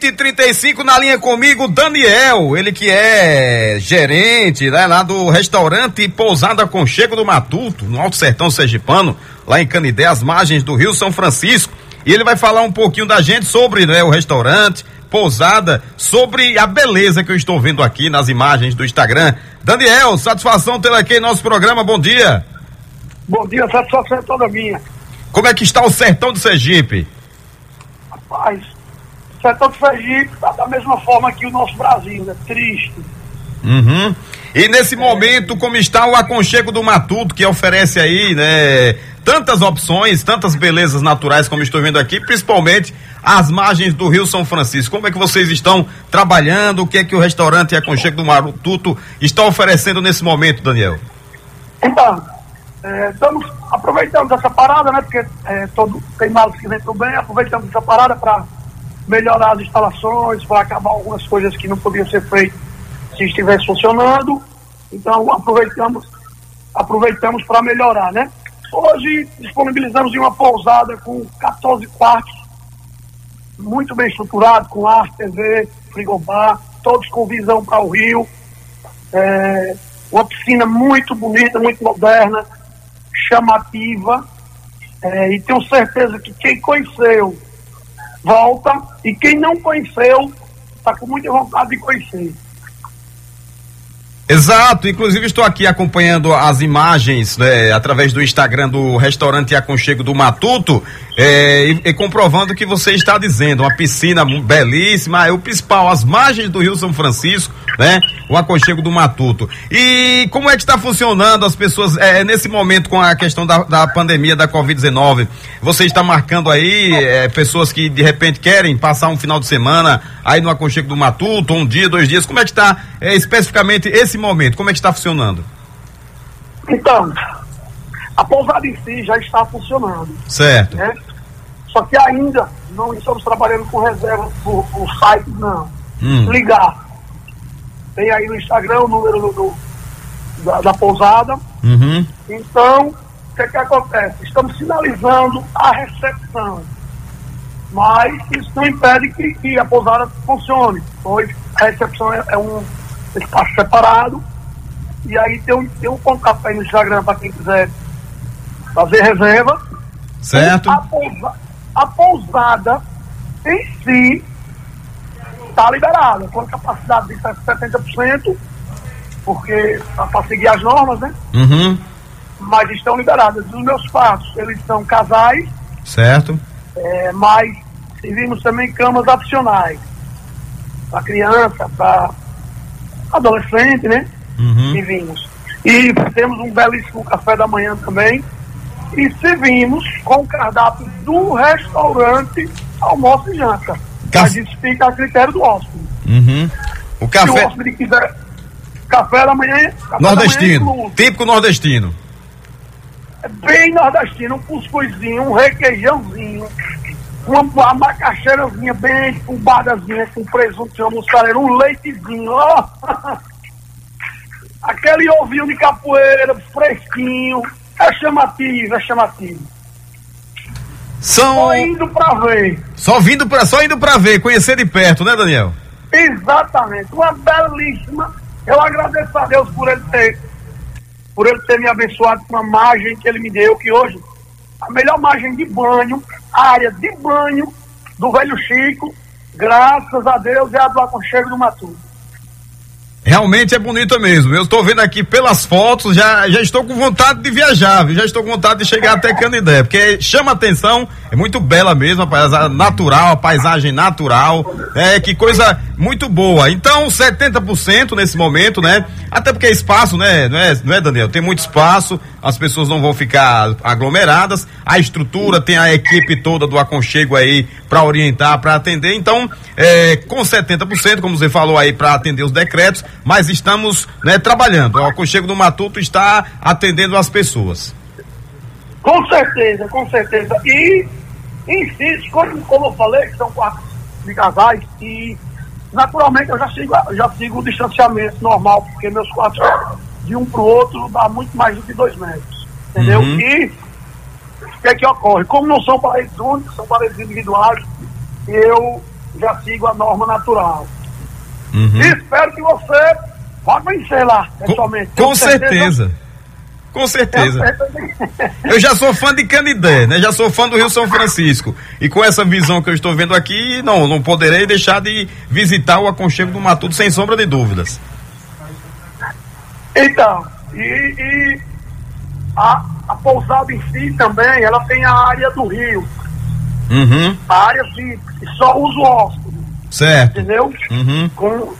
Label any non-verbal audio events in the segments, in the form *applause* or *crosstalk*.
35 na linha comigo, Daniel, ele que é gerente né, lá do restaurante Pousada Conchego do Matuto, no Alto Sertão Sergipano, lá em Canidé, às margens do Rio São Francisco. E ele vai falar um pouquinho da gente sobre né, o restaurante, pousada, sobre a beleza que eu estou vendo aqui nas imagens do Instagram. Daniel, satisfação tê-lo aqui em nosso programa, bom dia. Bom dia, satisfação é toda minha. Como é que está o sertão do Sergipe? Rapaz, o setor do Sergipe está da mesma forma que o nosso Brasil, né? Triste. Uhum. E nesse momento, como está o aconchego do Matuto, que oferece aí, né, tantas opções, tantas belezas naturais, como estou vendo aqui, principalmente as margens do Rio São Francisco. Como é que vocês estão trabalhando? O que é que o restaurante Aconchego do Matuto está oferecendo nesse momento, Daniel? Então, é, estamos aproveitando essa parada, né? Porque é, todo, tem males que vem bem, aproveitamos essa parada para melhorar as instalações, para acabar algumas coisas que não podiam ser feitas se estivesse funcionando. Então aproveitamos aproveitamos para melhorar, né? Hoje disponibilizamos uma pousada com 14 quartos, muito bem estruturado, com ar, TV, frigobar, todos com visão para o rio. É, uma piscina muito bonita, muito moderna, chamativa. É, e tenho certeza que quem conheceu volta e quem não conheceu está com muita vontade de conhecer. Exato, inclusive estou aqui acompanhando as imagens né, através do Instagram do restaurante Aconchego do Matuto é, e, e, comprovando o que você está dizendo, uma piscina belíssima, é o principal, as margens do Rio São Francisco, né? O aconchego do Matuto. E como é que está funcionando as pessoas é, nesse momento com a questão da, da pandemia da Covid-19? Você está marcando aí é, pessoas que de repente querem passar um final de semana aí no aconchego do Matuto, um dia, dois dias. Como é que está é, especificamente esse momento? Como é que está funcionando? Então, a pousada em si já está funcionando. Certo. Né? Só que ainda não estamos trabalhando com reserva por, por site, não. Hum. Ligar tem aí no Instagram o número do, do da, da, pousada. Uhum. Então, o que, é que acontece? Estamos sinalizando a recepção. Mas isso não impede que, que a pousada funcione, pois a recepção é, é um espaço separado. E aí tem um, tem um contato aí no Instagram para quem quiser fazer reserva. Certo. A pousada, a pousada em si está liberada, com capacidade de 70%, porque para seguir as normas, né? Uhum. Mas estão liberadas. Os meus quartos, eles são casais. Certo. É, mas servimos também camas opcionais. Para criança, para adolescente, né? Uhum. Servimos. E temos um belíssimo café da manhã também. E servimos com o cardápio do restaurante almoço e janta. Caf... Mas isso fica a critério do hóspede. Uhum. O café... Se o hóspede quiser café da manhã... Café nordestino, da manhã típico nordestino. É bem nordestino, um cuscuzinho, um requeijãozinho, uma, uma macaxeirazinha bem fubadazinha, com presunto, uma mussarela, um leitezinho, ó. *laughs* Aquele ovinho de capoeira fresquinho, é chamativo, é chamativo. São... Só indo pra ver. Só vindo pra, só indo pra ver, conhecer de perto, né, Daniel? Exatamente. Uma belíssima. Eu agradeço a Deus por ele ter, por ele ter me abençoado com a margem que ele me deu, que hoje a melhor margem de banho, a área de banho do velho Chico, graças a Deus, é a do aconchego do Matuto. Realmente é bonita mesmo. Eu estou vendo aqui pelas fotos, já, já estou com vontade de viajar, já estou com vontade de chegar até Canidé, porque chama atenção, é muito bela mesmo, a paisagem natural, a paisagem natural, é que coisa muito boa. Então, 70% nesse momento, né? Até porque é espaço, né? Não é, não é, Daniel? Tem muito espaço, as pessoas não vão ficar aglomeradas, a estrutura, tem a equipe toda do aconchego aí para orientar, para atender. Então, é, com 70%, como você falou aí, para atender os decretos, mas estamos né, trabalhando. O aconchego do Matuto está atendendo as pessoas. Com certeza, com certeza. E insisto, como, como eu falei, são quatro de casais, e naturalmente eu já sigo, já sigo o distanciamento normal, porque meus quartos de um para o outro dá muito mais do que dois metros. Entendeu? Uhum. E o que é que ocorre? Como não são paredes únicas, são paredes individuais, eu já sigo a norma natural. Uhum. E espero que você vá conhecer lá, pessoalmente. Com, com certeza. Com certeza. Eu já sou fã de Canidé, né? Já sou fã do Rio São Francisco. E com essa visão que eu estou vendo aqui, não, não poderei deixar de visitar o aconchego do Matuto, sem sombra de dúvidas. Então, e, e a, a pousada em si também, ela tem a área do rio. Uhum. A área VIP, que só usa o hóspede. Certo. Entendeu? Uhum. Com,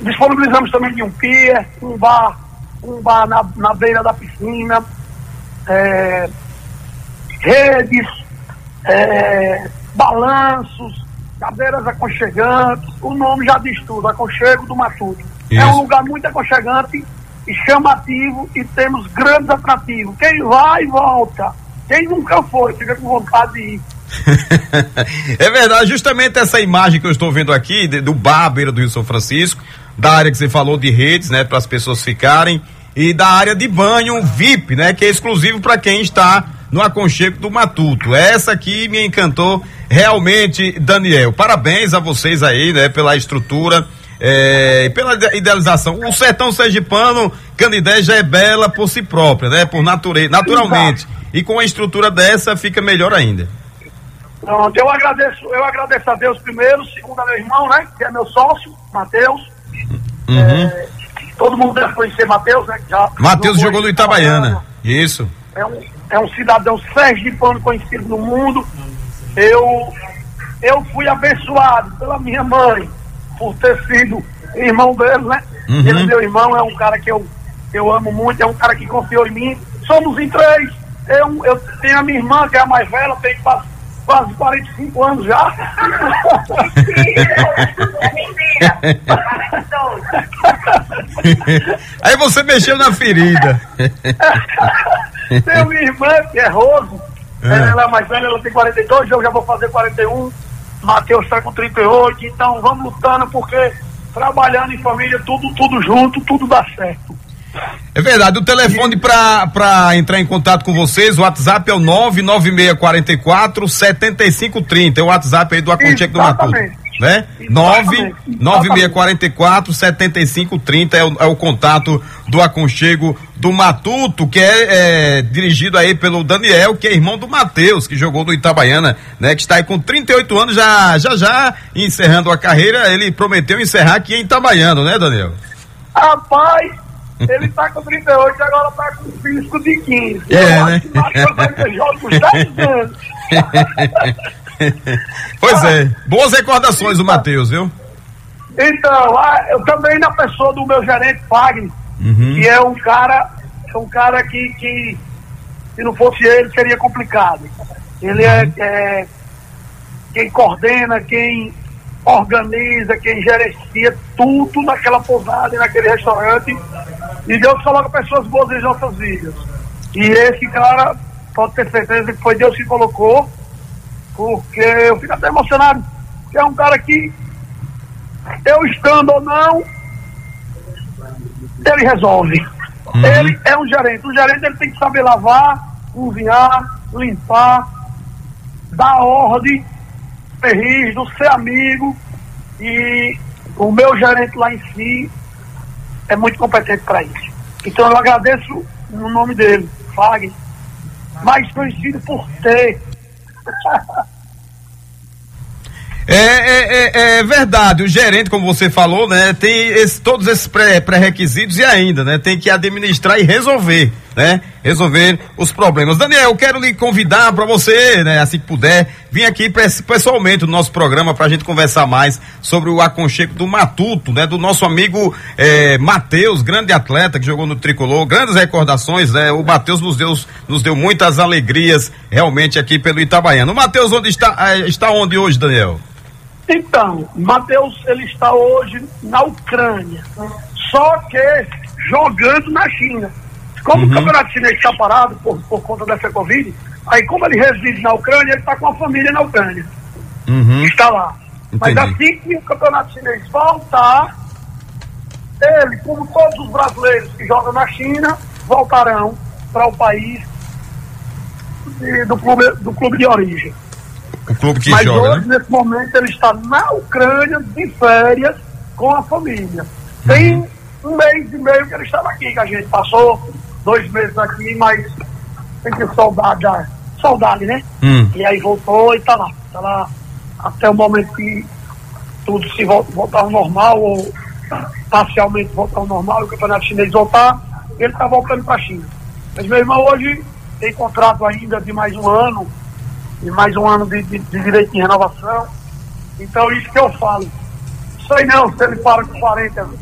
disponibilizamos também de um pier, um bar, um bar na, na beira da piscina, é, redes, é, balanços, cadeiras aconchegantes, o nome já diz tudo, aconchego do Matuto. É um lugar muito aconchegante e chamativo e temos grandes atrativos. Quem vai, volta. Quem nunca foi, fica com vontade de ir. *laughs* é verdade, justamente essa imagem que eu estou vendo aqui de, do bar à beira do Rio São Francisco, da área que você falou de redes, né, para as pessoas ficarem, e da área de banho VIP, né, que é exclusivo para quem está no aconchego do Matuto. Essa aqui me encantou realmente, Daniel. Parabéns a vocês aí, né, pela estrutura é, pela idealização. O sertão sergipano, Canidé já é bela por si própria, né? Por natureza, naturalmente. Exato. E com a estrutura dessa fica melhor ainda. Pronto, eu agradeço, eu agradeço a Deus primeiro, segundo a meu irmão, né? Que é meu sócio, Matheus. Uhum. É, todo mundo deve conhecer Matheus, né? Matheus jogou no Itabaiana. Isso. É um, é um cidadão sergipano conhecido no mundo. Eu, eu fui abençoado pela minha mãe por ter sido irmão dele, né? Uhum. Ele é meu irmão, é um cara que eu, eu amo muito, é um cara que confiou em mim. Somos em três. Eu, eu tenho a minha irmã, que é a mais velha, tem quase, quase 45 anos já. *laughs* Aí você mexeu na ferida. *laughs* Tenho minha irmã, que é Rose. É. Ela é mais velha, ela tem 42, eu já vou fazer 41. Matheus está com 38, então vamos lutando porque trabalhando em família, tudo, tudo junto, tudo dá certo. É verdade, o telefone para entrar em contato com vocês, o WhatsApp é o 99644 7530, é o WhatsApp aí do Aconchego do Matuto né? 99644 7530 é o, é o contato do aconchego do Matuto, que é, é, dirigido aí pelo Daniel, que é irmão do Matheus, que jogou no Itabaiana, né? Que está aí com 38 anos, já já, já encerrando a carreira, ele prometeu encerrar aqui em Itabaiana, né, Daniel? Rapaz, ele está com 38 e agora está com fisco de 15. É, Eu né? acho que vai ter jogos 10 anos. *laughs* *laughs* pois é, boas recordações do Matheus, viu? Então, eu também na pessoa do meu gerente Fagner, uhum. que é um cara, é um cara que, que se não fosse ele seria complicado. Ele é, uhum. é quem coordena, quem organiza, quem gerencia tudo naquela pousada e naquele restaurante. E Deus coloca pessoas boas em nossas vidas. E esse cara, pode ter certeza que foi Deus que colocou porque eu fico até emocionado, que é um cara que, eu estando ou não, ele resolve. Uhum. Ele é um gerente. O gerente ele tem que saber lavar, cozinhar, limpar, dar ordem, ser rígido, ser amigo. E o meu gerente lá em si é muito competente para isso. Então eu agradeço no nome dele, Fagner, mais conhecido por ter É, é, é, é, verdade, o gerente, como você falou, né, tem esse, todos esses pré-requisitos e ainda, né, tem que administrar e resolver, né, resolver os problemas. Daniel, quero lhe convidar para você, né, assim que puder, vir aqui pessoalmente no nosso programa para a gente conversar mais sobre o aconchego do Matuto, né, do nosso amigo é, Matheus, grande atleta que jogou no Tricolor, grandes recordações, né, o Matheus nos deu, nos deu muitas alegrias realmente aqui pelo Itabaiano. Matheus onde está, é, está onde hoje, Daniel? Então, Matheus, ele está hoje na Ucrânia, só que jogando na China. Como uhum. o campeonato chinês está parado por, por conta dessa Covid, aí como ele reside na Ucrânia, ele está com a família na Ucrânia. Uhum. Está lá. Entendi. Mas assim que o campeonato chinês voltar, ele, como todos os brasileiros que jogam na China, voltarão para o país de, do, clube, do clube de origem. O clube que Mas joga, hoje, né? nesse momento, ele está na Ucrânia de férias com a família. Tem Uhum. um mês e meio que ele estava aqui, que a gente passou dois meses aqui, mas tem que saudade, da- saudade, né? Hum. E aí voltou e tá lá. Tá lá até o momento que tudo se vol- voltar ao normal, ou parcialmente voltar ao normal, o campeonato chinês voltar, ele tá voltando para a China. Mas meu irmão hoje tem contrato ainda de mais um ano, e mais um ano de, de, de direito de renovação. Então isso que eu falo. Sei não se ele para com 40 anos.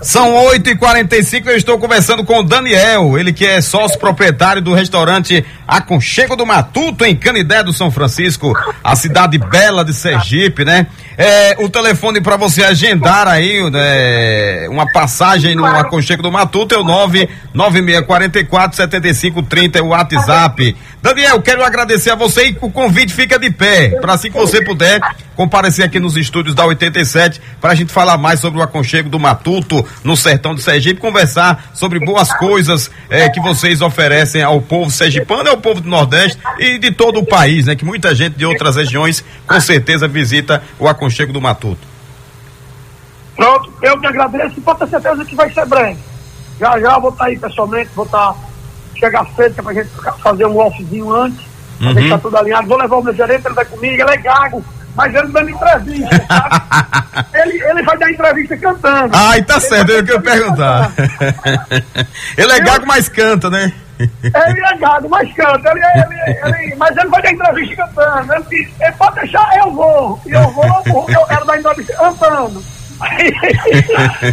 São 8 e 45 eu estou conversando com o Daniel, ele que é sócio proprietário do restaurante Aconchego do Matuto, em Canidé do São Francisco, a cidade bela de Sergipe, né? É, o telefone para você agendar aí né, uma passagem no Aconchego do Matuto é o 99644 7530 é o WhatsApp. Daniel, quero agradecer a você e o convite fica de pé, para assim que você puder comparecer aqui nos estúdios da 87 para a gente falar mais sobre o aconchego do Matuto no sertão de Sergipe, conversar sobre boas coisas eh, que vocês oferecem ao povo sergipano ao povo do Nordeste e de todo o país, né? Que muita gente de outras regiões com certeza visita o aconchego do Matuto. Pronto, eu que agradeço e pode ter certeza que vai ser breve. Já já vou estar aí pessoalmente, vou estar chegar cedo, que é pra gente fazer um offzinho antes, pra Uhum. deixar tudo alinhado. Vou levar o meu gerente, ele vai comigo, ele é gago, mas ele dando entrevista, sabe? *laughs* ele, ele vai dar entrevista cantando. Ai, tá certo, vai eu entrevista perguntar. *laughs* ele é gago, mas canta, né? Ele é gado, mas canta. Ele, ele, ele, mas ele vai dar entrevista cantando. Ele, pode deixar, eu vou. E eu vou, porque eu quero dar entrevista cantando. *laughs*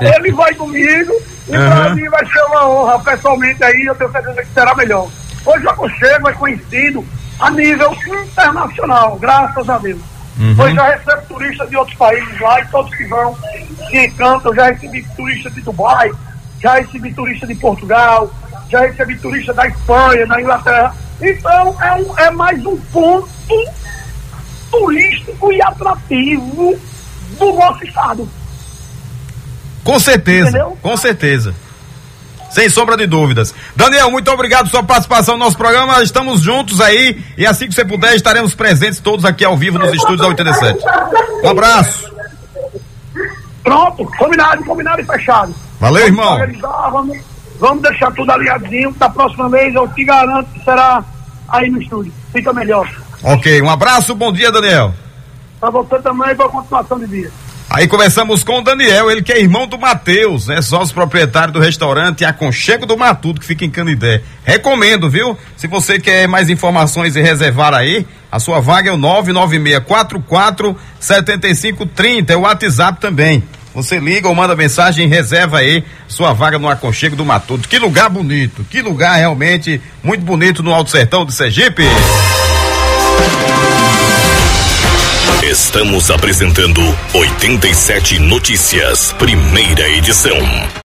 Ele vai comigo e pra Aham. mim vai ser uma honra. Pessoalmente aí, eu tenho certeza que será melhor. Hoje o Aconchego é conhecido a nível internacional, graças a Deus. Hoje já recebo turistas de outros países lá e todos que vão se encantam. Já recebi turista de Dubai, já recebi turista de Portugal, já recebi turista da Espanha, da Inglaterra. Então é, um- é mais um ponto turístico e atrativo do nosso estado. Com certeza, Entendeu? com certeza. Sem sombra de dúvidas. Daniel, muito obrigado pela sua participação no nosso programa. Estamos juntos aí e assim que você puder estaremos presentes todos aqui ao vivo nos estúdios da 87. Um abraço. Pronto, combinado, combinado e fechado. Valeu, irmão. Vamos, vamos deixar tudo alinhadinho. Da próxima vez eu te garanto que será aí no estúdio. Fica melhor. Ok, um abraço, bom dia, Daniel. Pra você também, boa continuação de dia. Aí começamos com o Daniel, ele que é irmão do Matheus, né? Sócio proprietário do restaurante Aconchego do Matuto, que fica em Canidé. Recomendo, viu? Se você quer mais informações e reservar aí, a sua vaga é o 99644 7530, é o WhatsApp também. Você liga ou manda mensagem reserva aí sua vaga no Aconchego do Matuto. Que lugar bonito, que lugar realmente muito bonito no Alto Sertão de Sergipe. Estamos apresentando 87 Notícias, primeira edição.